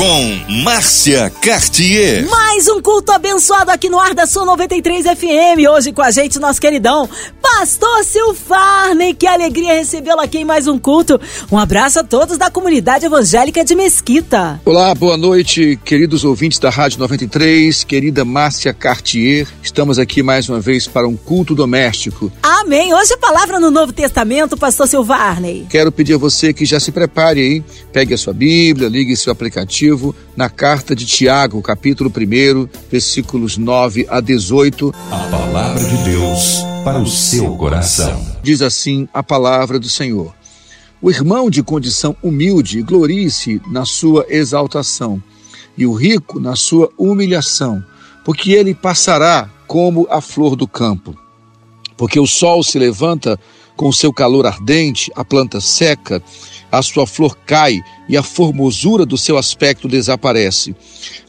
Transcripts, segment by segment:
com Márcia Cartier. Mais um culto abençoado aqui no ar da Sua 93 FM. Hoje com a gente, nosso queridão Pastor Silfarney. Que alegria recebê-lo aqui em mais um culto. Um abraço a todos da comunidade evangélica de Mesquita. Olá, boa noite, queridos ouvintes da Rádio 93, querida Márcia Cartier. Estamos aqui mais uma vez para um culto doméstico. Amém. Hoje a palavra no Novo Testamento, Pastor Silfarney. Quero pedir a você que já se prepare aí, pegue a sua Bíblia, ligue seu aplicativo na carta de Tiago, capítulo 1, versículos 9 a 18. A palavra de Deus para o seu coração. Diz assim a palavra do Senhor. O irmão de condição humilde glorie-se na sua exaltação, e o rico na sua humilhação, porque ele passará como a flor do campo. Porque o sol se levanta com seu calor ardente, a planta seca, a sua flor cai e a formosura do seu aspecto desaparece.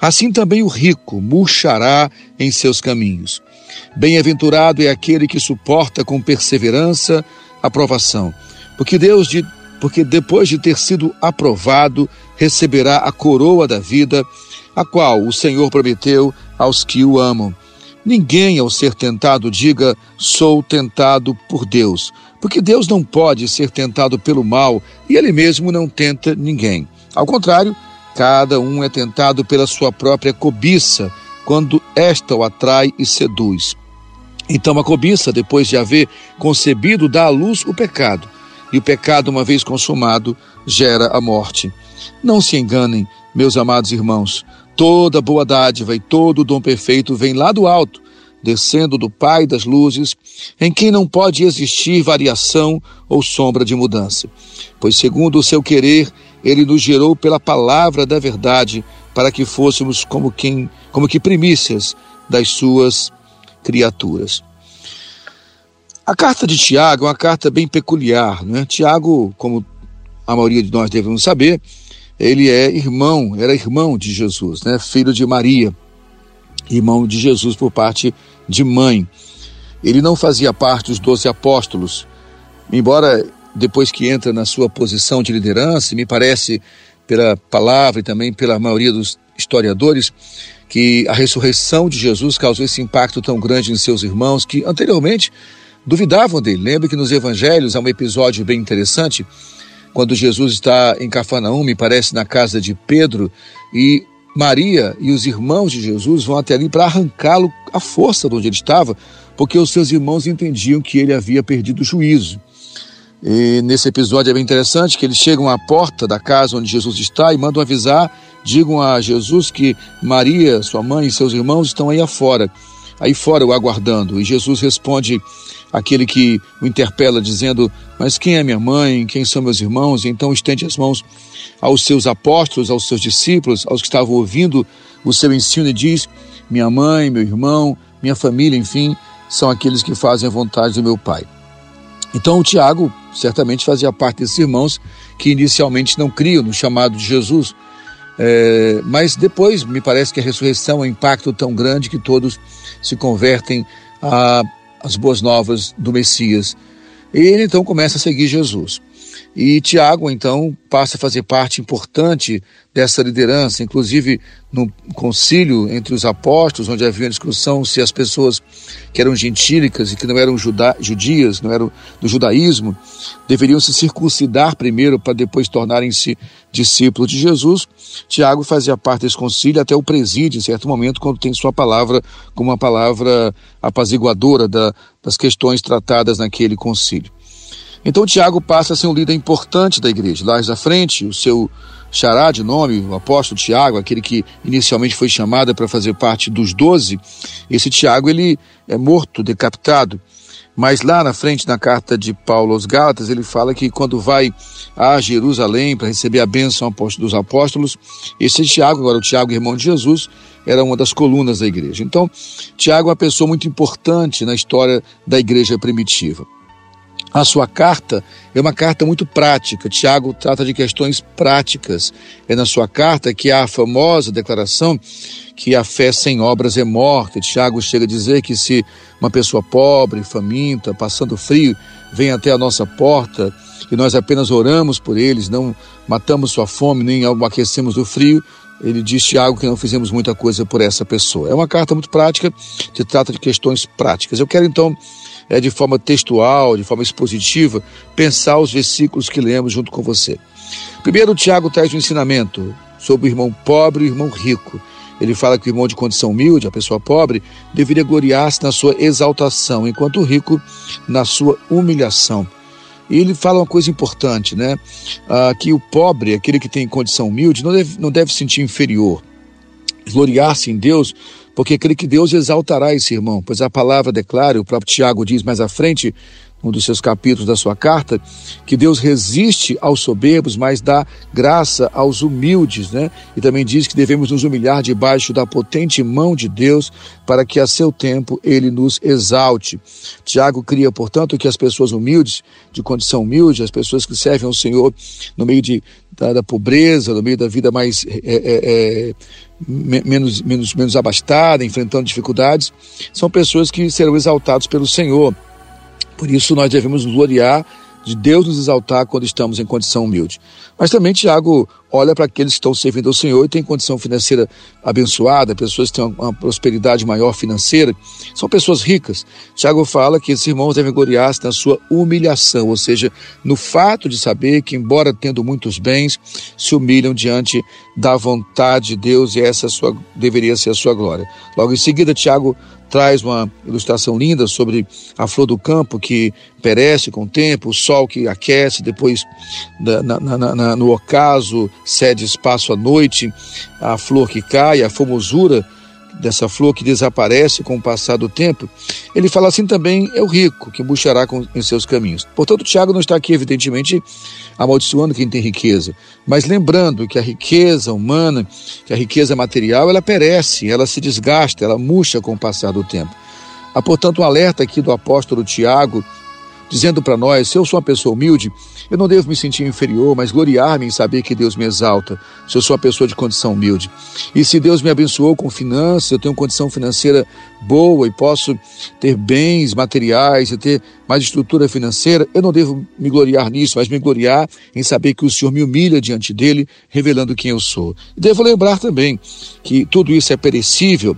Assim também o rico murchará em seus caminhos. Bem-aventurado é aquele que suporta com perseverança a provação, porque Deus de, porque depois de ter sido aprovado, receberá a coroa da vida, a qual o Senhor prometeu aos que o amam. Ninguém, ao ser tentado, diga: sou tentado por Deus, porque Deus não pode ser tentado pelo mal e Ele mesmo não tenta ninguém. Ao contrário, cada um é tentado pela sua própria cobiça, quando esta o atrai e seduz. Então a cobiça, depois de haver concebido, dá à luz o pecado, e o pecado, uma vez consumado, gera a morte. Não se enganem, meus amados irmãos, toda boa dádiva e todo dom perfeito vem lá do alto descendo do Pai das luzes, em quem não pode existir variação ou sombra de mudança. Pois, segundo o seu querer, ele nos gerou pela palavra da verdade, para que fôssemos como quem, como que primícias das suas criaturas. A carta de Tiago é uma carta bem peculiar, né? Tiago, como a maioria de nós devemos saber, ele é irmão, era irmão de Jesus, né? Filho de Maria irmão de Jesus por parte de mãe. Ele não fazia parte dos doze apóstolos, embora depois que entra na sua posição de liderança, me parece, pela palavra e também pela maioria dos historiadores, que a ressurreição de Jesus causou esse impacto tão grande em seus irmãos que anteriormente duvidavam dele. Lembre que nos evangelhos há um episódio bem interessante, quando Jesus está em Cafarnaum, me parece na casa de Pedro, e Maria e os irmãos de Jesus vão até ali para arrancá-lo à força de onde ele estava, porque os seus irmãos entendiam que ele havia perdido o juízo. E nesse episódio é bem interessante que eles chegam à porta da casa onde Jesus está e mandam avisar, digam a Jesus que Maria, sua mãe e seus irmãos estão aí afora, aí fora o aguardando. E Jesus responde aquele que o interpela dizendo: "Mas quem é minha mãe? Quem são meus irmãos?" E então estende as mãos aos seus apóstolos, aos seus discípulos, aos que estavam ouvindo o seu ensino e diz: Minha mãe, meu irmão, minha família, enfim, são aqueles que fazem a vontade do meu Pai. Então o Tiago certamente fazia parte desses irmãos que inicialmente não criam no chamado de Jesus, é, mas depois me parece que a ressurreição é um impacto tão grande que todos se convertem às boas novas do Messias. E ele então começa a seguir Jesus. E Tiago, então, passa a fazer parte importante dessa liderança, inclusive no concílio entre os apóstolos, onde havia discussão se as pessoas que eram gentílicas e que não eram juda, judias, não eram do judaísmo, deveriam se circuncidar primeiro para depois tornarem-se discípulos de Jesus. Tiago fazia parte desse concílio até o presídio, em certo momento, quando tem sua palavra como uma palavra apaziguadora da, das questões tratadas naquele concílio. Então Tiago passa a ser um líder importante da igreja. Lá à frente, o seu xará de nome, o apóstolo Tiago, aquele que inicialmente foi chamado para fazer parte dos doze, esse Tiago ele é morto, decapitado. Mas lá na frente, na carta de Paulo aos Gálatas, ele fala que quando vai a Jerusalém para receber a bênção dos apóstolos, esse Tiago, agora o Tiago, irmão de Jesus, era uma das colunas da igreja. Então, Tiago é uma pessoa muito importante na história da igreja primitiva. A sua carta é uma carta muito prática. Tiago trata de questões práticas. É na sua carta que há a famosa declaração que a fé sem obras é morta. Tiago chega a dizer que se uma pessoa pobre, faminta, passando frio, vem até a nossa porta e nós apenas oramos por eles, não matamos sua fome, nem aquecemos do frio, ele diz Tiago que não fizemos muita coisa por essa pessoa. É uma carta muito prática, que trata de questões práticas. Eu quero então é, de forma textual, de forma expositiva, pensar os versículos que lemos junto com você. Primeiro, Tiago traz um ensinamento sobre o irmão pobre e o irmão rico. Ele fala que o irmão de condição humilde, a pessoa pobre, deveria gloriar-se na sua exaltação, enquanto o rico na sua humilhação. E ele fala uma coisa importante, né? Ah, que o pobre, aquele que tem condição humilde, não deve, não deve sentir inferior. Gloriar-se em Deus porque crê que Deus exaltará esse irmão, pois a palavra declara, o próprio Tiago diz mais à frente, um dos seus capítulos da sua carta, que Deus resiste aos soberbos, mas dá graça aos humildes, né? E também diz que devemos nos humilhar debaixo da potente mão de Deus, para que a seu tempo ele nos exalte. Tiago cria, portanto, que as pessoas humildes, de condição humilde, as pessoas que servem ao Senhor no meio de, da, da pobreza, no meio da vida mais é, é, é menos, menos, menos abastada, enfrentando dificuldades, são pessoas que serão exaltados pelo Senhor. Por isso nós devemos gloriar de Deus nos exaltar quando estamos em condição humilde. Mas também Tiago olha para aqueles que estão servindo ao Senhor e têm condição financeira abençoada, pessoas que têm uma prosperidade maior financeira, são pessoas ricas. Tiago fala que esses irmãos devem gloriar-se na sua humilhação, ou seja, no fato de saber que, embora tendo muitos bens, se humilham diante da vontade de Deus e essa sua, deveria ser a sua glória. Logo em seguida, Tiago traz uma ilustração linda sobre a flor do campo que perece com o tempo, o sol que aquece, depois na, na, na, no ocaso cede espaço à noite, a flor que cai, a formosura dessa flor que desaparece com o passar do tempo, ele fala assim também é o rico que buscará com, em seus caminhos. Portanto, Tiago não está aqui, evidentemente, amaldiçoando quem tem riqueza, mas lembrando que a riqueza humana, que a riqueza material, ela perece, ela se desgasta, ela murcha com o passar do tempo. Há, portanto, um alerta aqui do apóstolo Tiago dizendo para nós: se eu sou uma pessoa humilde, eu não devo me sentir inferior, mas gloriar-me em saber que Deus me exalta, se eu sou uma pessoa de condição humilde. E se Deus me abençoou com finanças, eu tenho condição financeira boa e posso ter bens materiais e ter mais estrutura financeira, eu não devo me gloriar nisso, mas me gloriar em saber que o Senhor me humilha diante dele, revelando quem eu sou. E devo lembrar também que tudo isso é perecível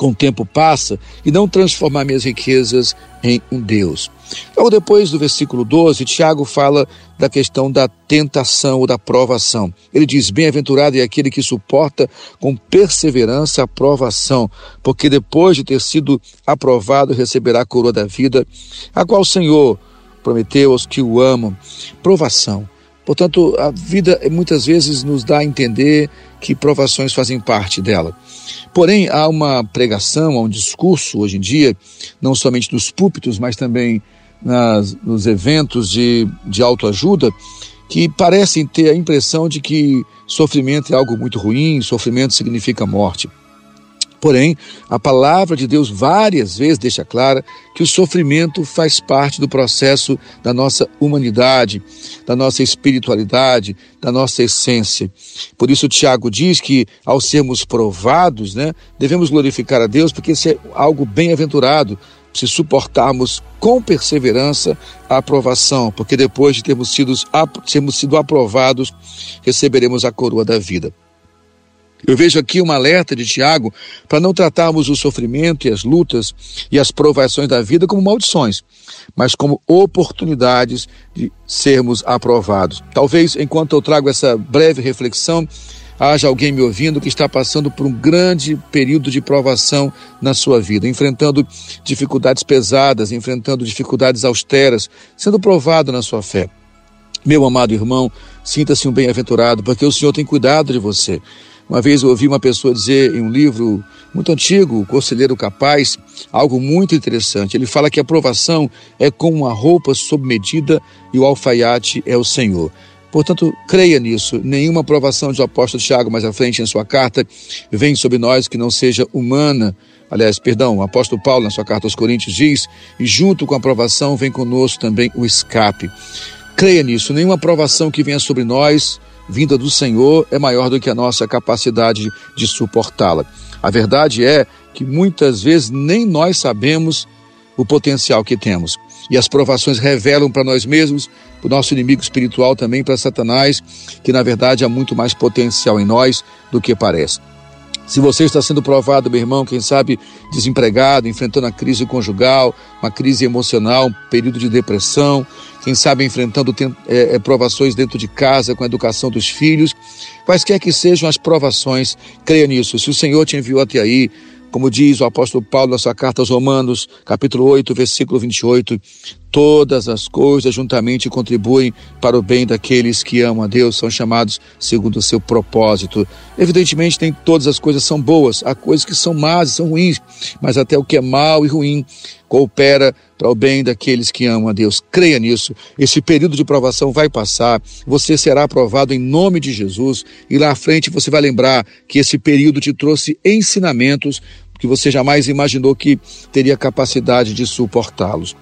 com o tempo passa e não transformar minhas riquezas em um Deus. Logo depois do versículo 12, Tiago fala da questão da tentação ou da provação. Ele diz: Bem-aventurado é aquele que suporta com perseverança a provação, porque depois de ter sido aprovado receberá a coroa da vida, a qual o Senhor prometeu aos que o amam. Provação. Portanto, a vida muitas vezes nos dá a entender que provações fazem parte dela. Porém, há uma pregação, há um discurso hoje em dia, não somente nos púlpitos, mas também nas, nos eventos de, de autoajuda, que parecem ter a impressão de que sofrimento é algo muito ruim, sofrimento significa morte. Porém, a palavra de Deus várias vezes deixa clara que o sofrimento faz parte do processo da nossa humanidade, da nossa espiritualidade, da nossa essência. Por isso, Tiago diz que, ao sermos provados, né, devemos glorificar a Deus, porque isso é algo bem-aventurado, se suportarmos com perseverança a aprovação, porque depois de termos sido, termos sido aprovados, receberemos a coroa da vida. Eu vejo aqui uma alerta de Tiago para não tratarmos o sofrimento e as lutas e as provações da vida como maldições, mas como oportunidades de sermos aprovados. Talvez enquanto eu trago essa breve reflexão, haja alguém me ouvindo que está passando por um grande período de provação na sua vida, enfrentando dificuldades pesadas, enfrentando dificuldades austeras, sendo provado na sua fé. Meu amado irmão, sinta-se um bem-aventurado, porque o Senhor tem cuidado de você. Uma vez eu ouvi uma pessoa dizer em um livro muito antigo, O Conselheiro Capaz, algo muito interessante. Ele fala que a aprovação é como uma roupa sob medida e o alfaiate é o Senhor. Portanto, creia nisso. Nenhuma aprovação de apóstolo Tiago mais à frente em sua carta vem sobre nós que não seja humana. Aliás, perdão, o apóstolo Paulo, na sua carta aos Coríntios, diz: e junto com a aprovação vem conosco também o escape. Creia nisso. Nenhuma aprovação que venha sobre nós, vinda do Senhor, é maior do que a nossa capacidade de suportá-la. A verdade é que muitas vezes nem nós sabemos o potencial que temos. E as provações revelam para nós mesmos, para o nosso inimigo espiritual também, para Satanás, que na verdade há muito mais potencial em nós do que parece. Se você está sendo provado, meu irmão, quem sabe desempregado, enfrentando a crise conjugal, uma crise emocional, um período de depressão, quem sabe enfrentando é, é, provações dentro de casa com a educação dos filhos, quaisquer que sejam as provações, creia nisso. Se o Senhor te enviou até aí, como diz o apóstolo Paulo na sua carta aos Romanos, capítulo 8, versículo 28, todas as coisas juntamente contribuem para o bem daqueles que amam a Deus, são chamados segundo o seu propósito. Evidentemente, nem todas as coisas são boas, há coisas que são más e são ruins, mas até o que é mal e ruim coopera para o bem daqueles que amam a Deus. Creia nisso. Esse período de provação vai passar, você será aprovado em nome de Jesus e lá à frente você vai lembrar que esse período te trouxe ensinamentos que você jamais imaginou que teria capacidade de suportá-los.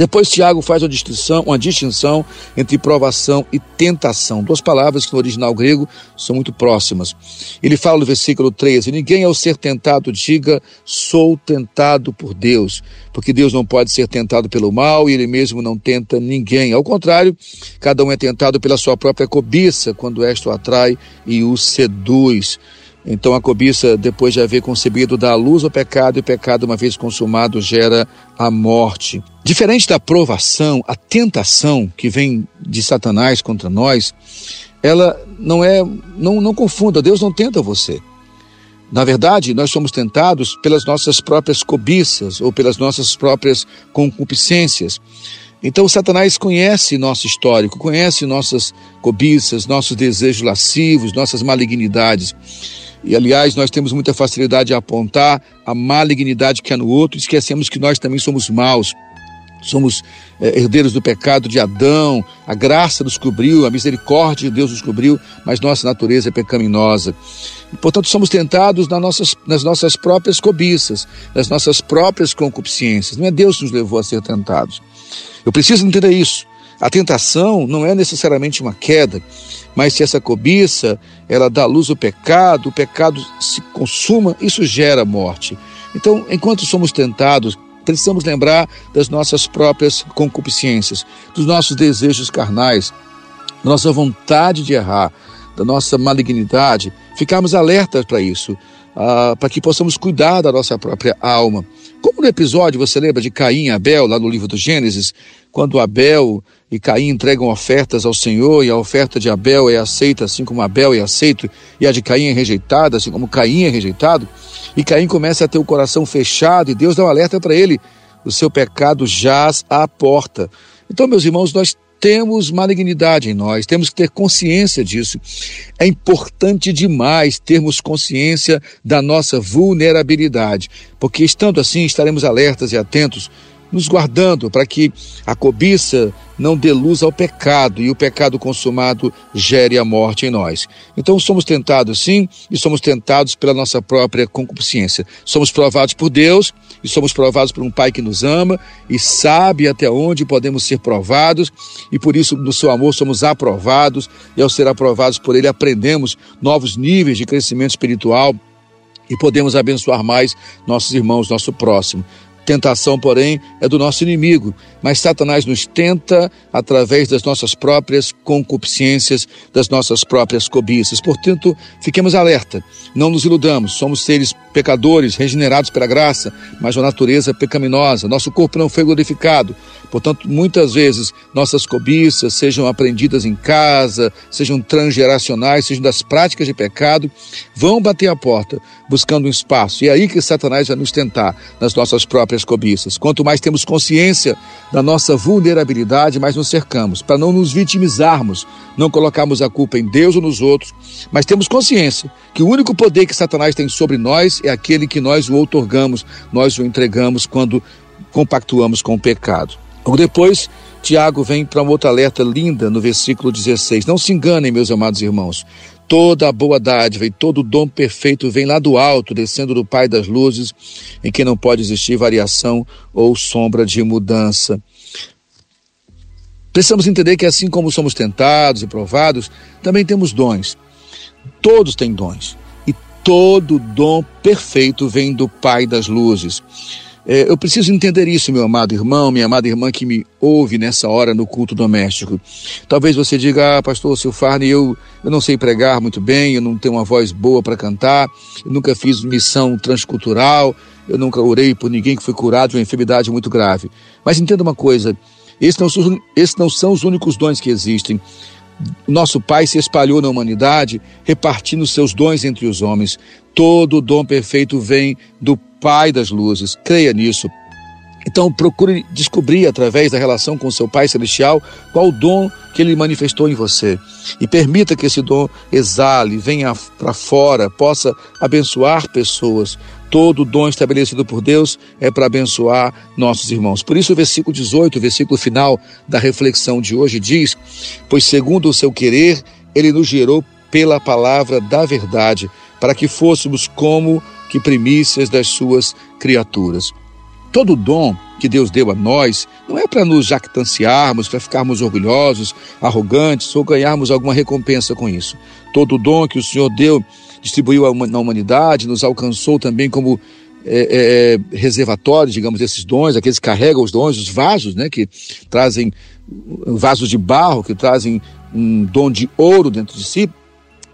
Depois Tiago faz uma distinção, uma distinção entre provação e tentação, duas palavras que no original grego são muito próximas. Ele fala no versículo 13: Ninguém ao ser tentado diga, sou tentado por Deus, porque Deus não pode ser tentado pelo mal e ele mesmo não tenta ninguém. Ao contrário, cada um é tentado pela sua própria cobiça, quando esta o atrai e o seduz. Então a cobiça, depois de haver concebido, dá à luz ao pecado, e o pecado, uma vez consumado, gera a morte. Diferente da provação, a tentação que vem de Satanás contra nós, ela não é, não, não confunda, Deus não tenta você. Na verdade, nós somos tentados pelas nossas próprias cobiças ou pelas nossas próprias concupiscências. Então, Satanás conhece nosso histórico, conhece nossas cobiças, nossos desejos lascivos, nossas malignidades. E, aliás, nós temos muita facilidade a apontar a malignidade que há no outro, e esquecemos que nós também somos maus. Somos é, herdeiros do pecado de Adão, a graça nos cobriu, a misericórdia de Deus nos cobriu, mas nossa natureza é pecaminosa. E, portanto, somos tentados nas nossas, nas nossas próprias cobiças, nas nossas próprias concupiscências. Não é Deus que nos levou a ser tentados. Eu preciso entender isso. A tentação não é necessariamente uma queda, mas se essa cobiça ela dá luz ao pecado, o pecado se consuma, isso gera morte. Então, enquanto somos tentados, precisamos lembrar das nossas próprias concupiscências, dos nossos desejos carnais, da nossa vontade de errar, da nossa malignidade, ficarmos alertas para isso, ah, para que possamos cuidar da nossa própria alma. Como no episódio, você lembra de Caim e Abel, lá no livro do Gênesis, quando Abel e Caim entregam ofertas ao Senhor e a oferta de Abel é aceita assim como Abel é aceito e a de Caim é rejeitada assim como Caim é rejeitado e Caim começa a ter o coração fechado e Deus dá um alerta para ele o seu pecado jaz à porta. Então meus irmãos nós temos malignidade em nós, temos que ter consciência disso. É importante demais termos consciência da nossa vulnerabilidade, porque estando assim estaremos alertas e atentos nos guardando para que a cobiça não dê luz ao pecado e o pecado consumado gere a morte em nós. Então somos tentados sim e somos tentados pela nossa própria concupiscência. Somos provados por Deus e somos provados por um Pai que nos ama e sabe até onde podemos ser provados e por isso no seu amor somos aprovados e ao ser aprovados por Ele aprendemos novos níveis de crescimento espiritual e podemos abençoar mais nossos irmãos, nosso próximo. Tentação, porém, é do nosso inimigo, mas Satanás nos tenta através das nossas próprias concupiscências, das nossas próprias cobiças. Portanto, fiquemos alerta, não nos iludamos, somos seres pecadores, regenerados pela graça, mas a natureza pecaminosa, nosso corpo não foi glorificado. Portanto, muitas vezes nossas cobiças, sejam aprendidas em casa, sejam transgeracionais, sejam das práticas de pecado, vão bater a porta buscando um espaço. E é aí que Satanás vai nos tentar nas nossas próprias cobiças. Quanto mais temos consciência da nossa vulnerabilidade, mais nos cercamos, para não nos vitimizarmos, não colocarmos a culpa em Deus ou nos outros, mas temos consciência que o único poder que Satanás tem sobre nós é aquele que nós o outorgamos, nós o entregamos quando compactuamos com o pecado. Logo depois, Tiago vem para uma outra alerta linda no versículo 16. Não se enganem, meus amados irmãos. Toda a boa dádiva e todo o dom perfeito vem lá do alto, descendo do Pai das luzes, em que não pode existir variação ou sombra de mudança. Precisamos entender que assim como somos tentados e provados, também temos dons. Todos têm dons. E todo dom perfeito vem do Pai das luzes. É, eu preciso entender isso, meu amado irmão, minha amada irmã que me ouve nessa hora no culto doméstico. Talvez você diga, ah, pastor Silfarne, eu, eu não sei pregar muito bem, eu não tenho uma voz boa para cantar, eu nunca fiz missão transcultural, eu nunca orei por ninguém que foi curado de uma enfermidade muito grave. Mas entenda uma coisa, esses não, esses não são os únicos dons que existem. Nosso Pai se espalhou na humanidade, repartindo seus dons entre os homens. Todo dom perfeito vem do Pai das luzes. Creia nisso. Então procure descobrir através da relação com seu Pai Celestial qual o dom que Ele manifestou em você. E permita que esse dom exale, venha para fora, possa abençoar pessoas. Todo dom estabelecido por Deus é para abençoar nossos irmãos. Por isso, o versículo 18, o versículo final da reflexão de hoje diz: Pois segundo o seu querer, Ele nos gerou pela palavra da verdade, para que fôssemos como que primícias das suas criaturas. Todo dom que Deus deu a nós não é para nos jactanciarmos, para ficarmos orgulhosos, arrogantes ou ganharmos alguma recompensa com isso. Todo dom que o Senhor deu, distribuiu na humanidade, nos alcançou também como é, é, reservatório, digamos, desses dons, aqueles que carregam os dons, os vasos, né, que trazem vasos de barro, que trazem um dom de ouro dentro de si,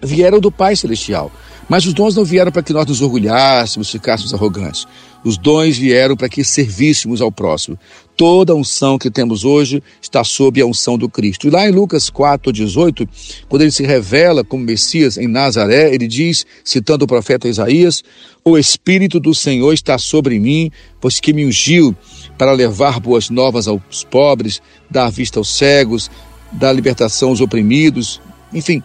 vieram do Pai Celestial. Mas os dons não vieram para que nós nos orgulhássemos, ficássemos arrogantes. Os dons vieram para que servíssemos ao próximo. Toda a unção que temos hoje está sob a unção do Cristo. E lá em Lucas 4, 18, quando ele se revela como Messias em Nazaré, ele diz, citando o profeta Isaías: O Espírito do Senhor está sobre mim, pois que me ungiu para levar boas novas aos pobres, dar vista aos cegos, dar libertação aos oprimidos. Enfim,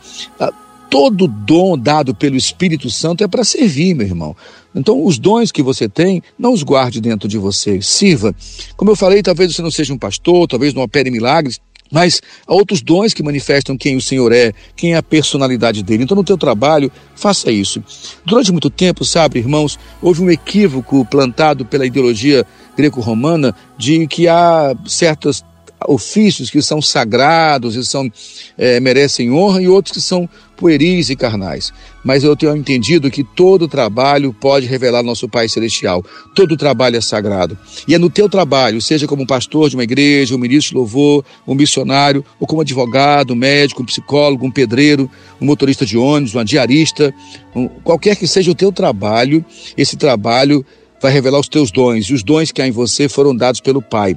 todo dom dado pelo Espírito Santo é para servir, meu irmão. Então, os dons que você tem, não os guarde dentro de você, sirva. Como eu falei, talvez você não seja um pastor, talvez não opere milagres, mas há outros dons que manifestam quem o Senhor é, quem é a personalidade dele. Então, no teu trabalho, faça isso. Durante muito tempo, sabe, irmãos, houve um equívoco plantado pela ideologia greco-romana de que há certas ofícios que são sagrados e são, é, merecem honra e outros que são pueris e carnais. Mas eu tenho entendido que todo trabalho pode revelar nosso Pai Celestial. Todo trabalho é sagrado. E é no teu trabalho, seja como pastor de uma igreja, um ministro de louvor, um missionário, ou como advogado, um médico, um psicólogo, um pedreiro, um motorista de ônibus, uma diarista, um, qualquer que seja o teu trabalho, esse trabalho vai revelar os teus dons. E os dons que há em você foram dados pelo Pai.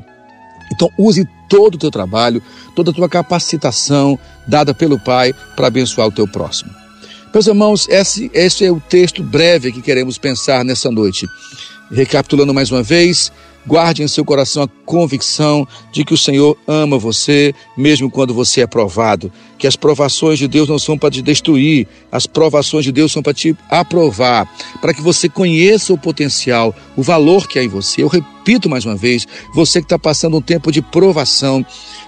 Então, use todo o teu trabalho, toda a tua capacitação dada pelo Pai para abençoar o teu próximo. Meus irmãos, esse, esse é o texto breve que queremos pensar nessa noite. Recapitulando mais uma vez, Guarde em seu coração a convicção de que o Senhor ama você, mesmo quando você é provado. Que as provações de Deus não são para te destruir, as provações de Deus são para te aprovar, para que você conheça o potencial, o valor que há em você. Eu repito mais uma vez: você que está passando um tempo de provação,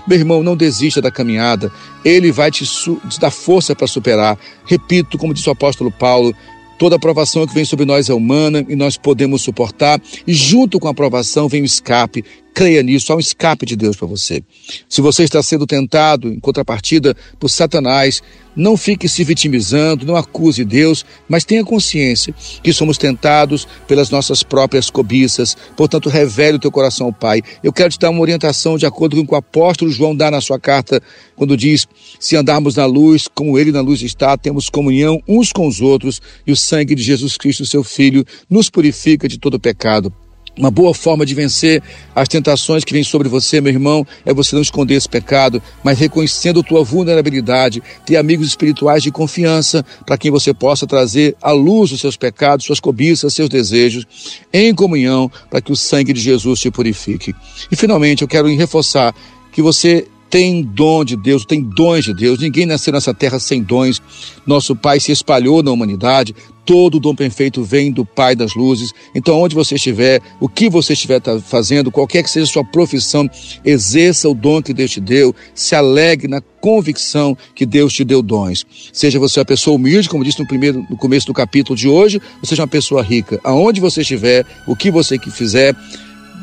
meu irmão, não desista da caminhada, ele vai te, te dar força para superar. Repito, como disse o apóstolo Paulo, Toda aprovação que vem sobre nós é humana e nós podemos suportar, e junto com a aprovação vem o escape. Creia nisso, há um escape de Deus para você. Se você está sendo tentado, em contrapartida, por Satanás, não fique se vitimizando, não acuse Deus, mas tenha consciência que somos tentados pelas nossas próprias cobiças. Portanto, revele o teu coração ao Pai. Eu quero te dar uma orientação de acordo com o que o apóstolo João dá na sua carta, quando diz: se andarmos na luz, como ele na luz está, temos comunhão uns com os outros, e o sangue de Jesus Cristo, seu Filho, nos purifica de todo pecado. Uma boa forma de vencer as tentações que vêm sobre você, meu irmão, é você não esconder esse pecado, mas reconhecendo tua vulnerabilidade, ter amigos espirituais de confiança para quem você possa trazer à luz os seus pecados, suas cobiças, seus desejos, em comunhão, para que o sangue de Jesus te purifique. E finalmente, eu quero reforçar que você tem dom de Deus, tem dons de Deus. Ninguém nasceu nessa terra sem dons. Nosso Pai se espalhou na humanidade, todo dom perfeito vem do Pai das luzes. Então, onde você estiver, o que você estiver fazendo, qualquer que seja a sua profissão, exerça o dom que Deus te deu, se alegre na convicção que Deus te deu dons. Seja você uma pessoa humilde, como disse no primeiro, no começo do capítulo de hoje, ou seja uma pessoa rica. Aonde você estiver, o que você que fizer,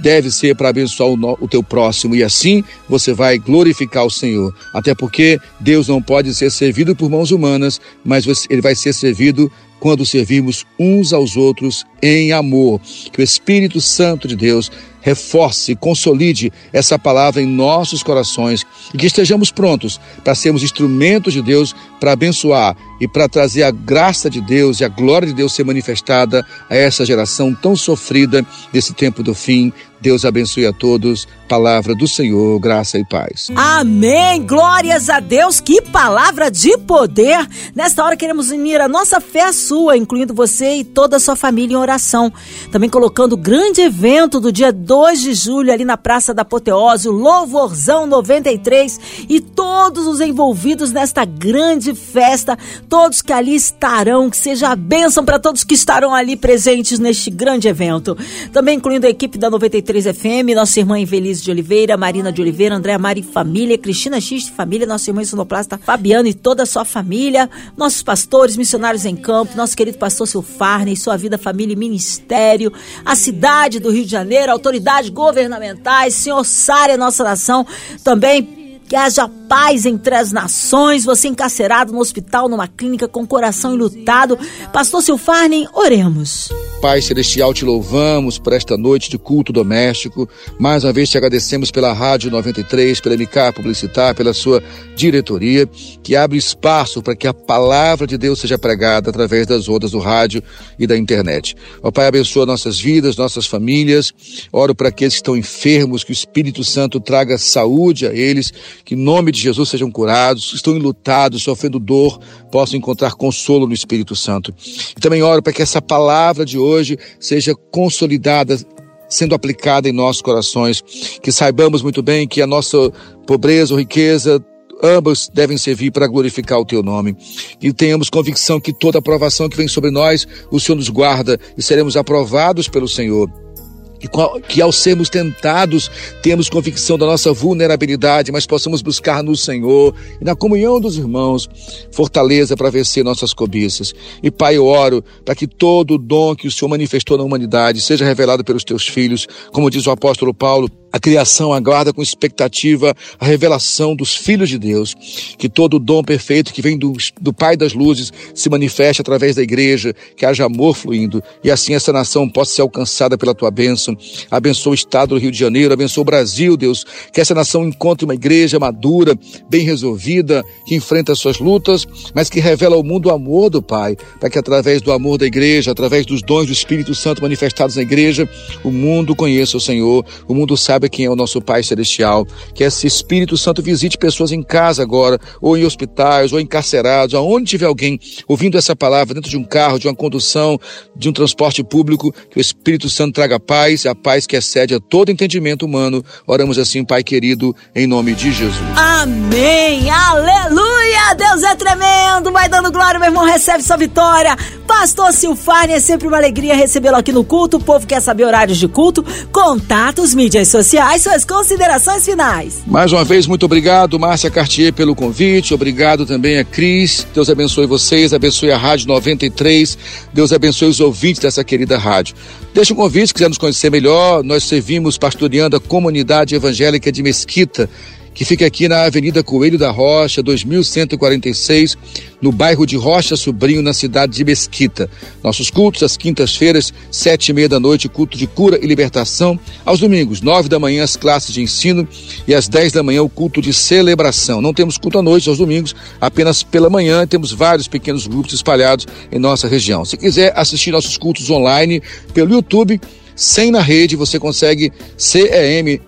deve ser para abençoar o, o, teu próximo e assim você vai glorificar o Senhor. Até porque Deus não pode ser servido por mãos humanas, mas ele vai ser servido quando servimos uns aos outros em amor. Que o Espírito Santo de Deus reforce, consolide essa palavra em nossos corações e que estejamos prontos para sermos instrumentos de Deus para abençoar e para trazer a graça de Deus e a glória de Deus ser manifestada a essa geração tão sofrida desse tempo do fim. Deus abençoe a todos. Palavra do Senhor, graça e paz. Amém. Glórias a Deus. Que palavra de poder. Nesta hora queremos unir a nossa fé à sua, incluindo você e toda a sua família em oração. Também colocando o grande evento do dia 2 de julho ali na Praça da Apoteose, o Louvorzão 93 e todos os envolvidos nesta grande festa, todos que ali estarão, que seja a bênção para todos que estarão ali presentes neste grande evento. Também incluindo a equipe da 93 FM, nossa irmã Infeliz de Oliveira, Marina de Oliveira, André Mari Família, Cristina X Família, nossa irmã sonoplasta Fabiano e toda a sua família, nossos pastores, missionários em campo, nosso querido pastor Silfarne, sua vida, família e ministério, a cidade do Rio de Janeiro, autoridades governamentais, senhor Sária, nossa nação, também que haja paz entre as nações, você encarcerado no hospital, numa clínica com coração enlutado. Pastor Silfarnen, oremos. Pai Celestial, te louvamos por esta noite de culto doméstico. Mais uma vez te agradecemos pela Rádio 93, pela MK Publicitar, pela sua diretoria, que abre espaço para que a palavra de Deus seja pregada através das ondas do rádio e da internet. Ó Pai, abençoa nossas vidas, nossas famílias. Oro para aqueles que estão enfermos, que o Espírito Santo traga saúde a eles, que em nome de Jesus sejam curados, que estão enlutados, sofrendo dor, possam encontrar consolo no Espírito Santo. E também oro para que essa palavra de hoje seja consolidada sendo aplicada em nossos corações, que saibamos muito bem que a nossa pobreza ou riqueza ambas devem servir para glorificar o teu nome. E tenhamos convicção que toda aprovação que vem sobre nós, o Senhor nos guarda e seremos aprovados pelo Senhor que ao sermos tentados, temos convicção da nossa vulnerabilidade, mas possamos buscar no Senhor e na comunhão dos irmãos fortaleza para vencer nossas cobiças. E Pai, eu oro para que todo o dom que o Senhor manifestou na humanidade seja revelado pelos teus filhos, como diz o apóstolo Paulo, a criação aguarda com expectativa a revelação dos filhos de Deus, que todo o dom perfeito que vem do, do Pai das luzes se manifeste através da igreja, que haja amor fluindo e assim essa nação possa ser alcançada pela tua bênção. Abençoa o estado do Rio de Janeiro, abençoa o Brasil, Deus, que essa nação encontre uma igreja madura, bem resolvida, que enfrenta suas lutas, mas que revela ao mundo o amor do Pai, para que através do amor da igreja, através dos dons do Espírito Santo manifestados na igreja, o mundo conheça o Senhor, o mundo sabe saiba quem é o nosso Pai Celestial, que esse Espírito Santo visite pessoas em casa agora, ou em hospitais, ou encarcerados, aonde tiver alguém ouvindo essa palavra, dentro de um carro, de uma condução, de um transporte público, que o Espírito Santo traga paz, a paz que excede a todo entendimento humano. Oramos assim, Pai querido, em nome de Jesus. Amém! Aleluia! Deus é tremendo! Vai dando glória, meu irmão, recebe sua vitória. Pastor Silfarne, é sempre uma alegria recebê-lo aqui no culto. O povo quer saber horários de culto, contatos, mídias sociais sociais, suas considerações finais. Mais uma vez, muito obrigado, Márcia Cartier, pelo convite. Obrigado também a Cris. Deus abençoe vocês, abençoe a Rádio 93. Deus abençoe os ouvintes dessa querida rádio. Deixa um convite, se quiser nos conhecer melhor, nós servimos pastoreando a comunidade evangélica de Mesquita que fica aqui na Avenida Coelho da Rocha, 2146, no bairro de Rocha Sobrinho, na cidade de Mesquita. Nossos cultos às quintas-feiras, sete e meia da noite, culto de cura e libertação. Aos domingos, nove da manhã, as classes de ensino e às dez da manhã, o culto de celebração. Não temos culto à noite, aos domingos, apenas pela manhã. Temos vários pequenos grupos espalhados em nossa região. Se quiser assistir nossos cultos online pelo YouTube, sem na rede, você consegue CEM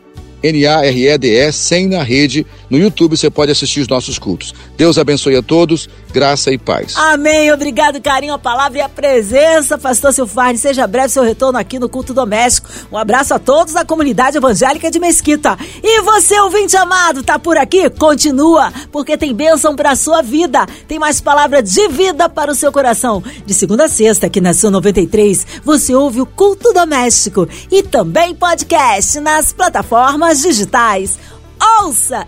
N-A-R-E-D-E, sem na rede No YouTube você pode assistir os nossos cultos. Deus abençoe a todos, graça e paz. Amém. Obrigado, carinho, a palavra e a presença, pastor Silfarne. Seja breve seu retorno aqui no culto doméstico. Um abraço a todos da comunidade evangélica de Mesquita. E você, ouvinte amado, tá por aqui? Continua, porque tem bênção para sua vida. Tem mais palavra de vida para o seu coração. De segunda a sexta, aqui na sua 93, você ouve o culto doméstico e também podcast nas plataformas digitais. Ouça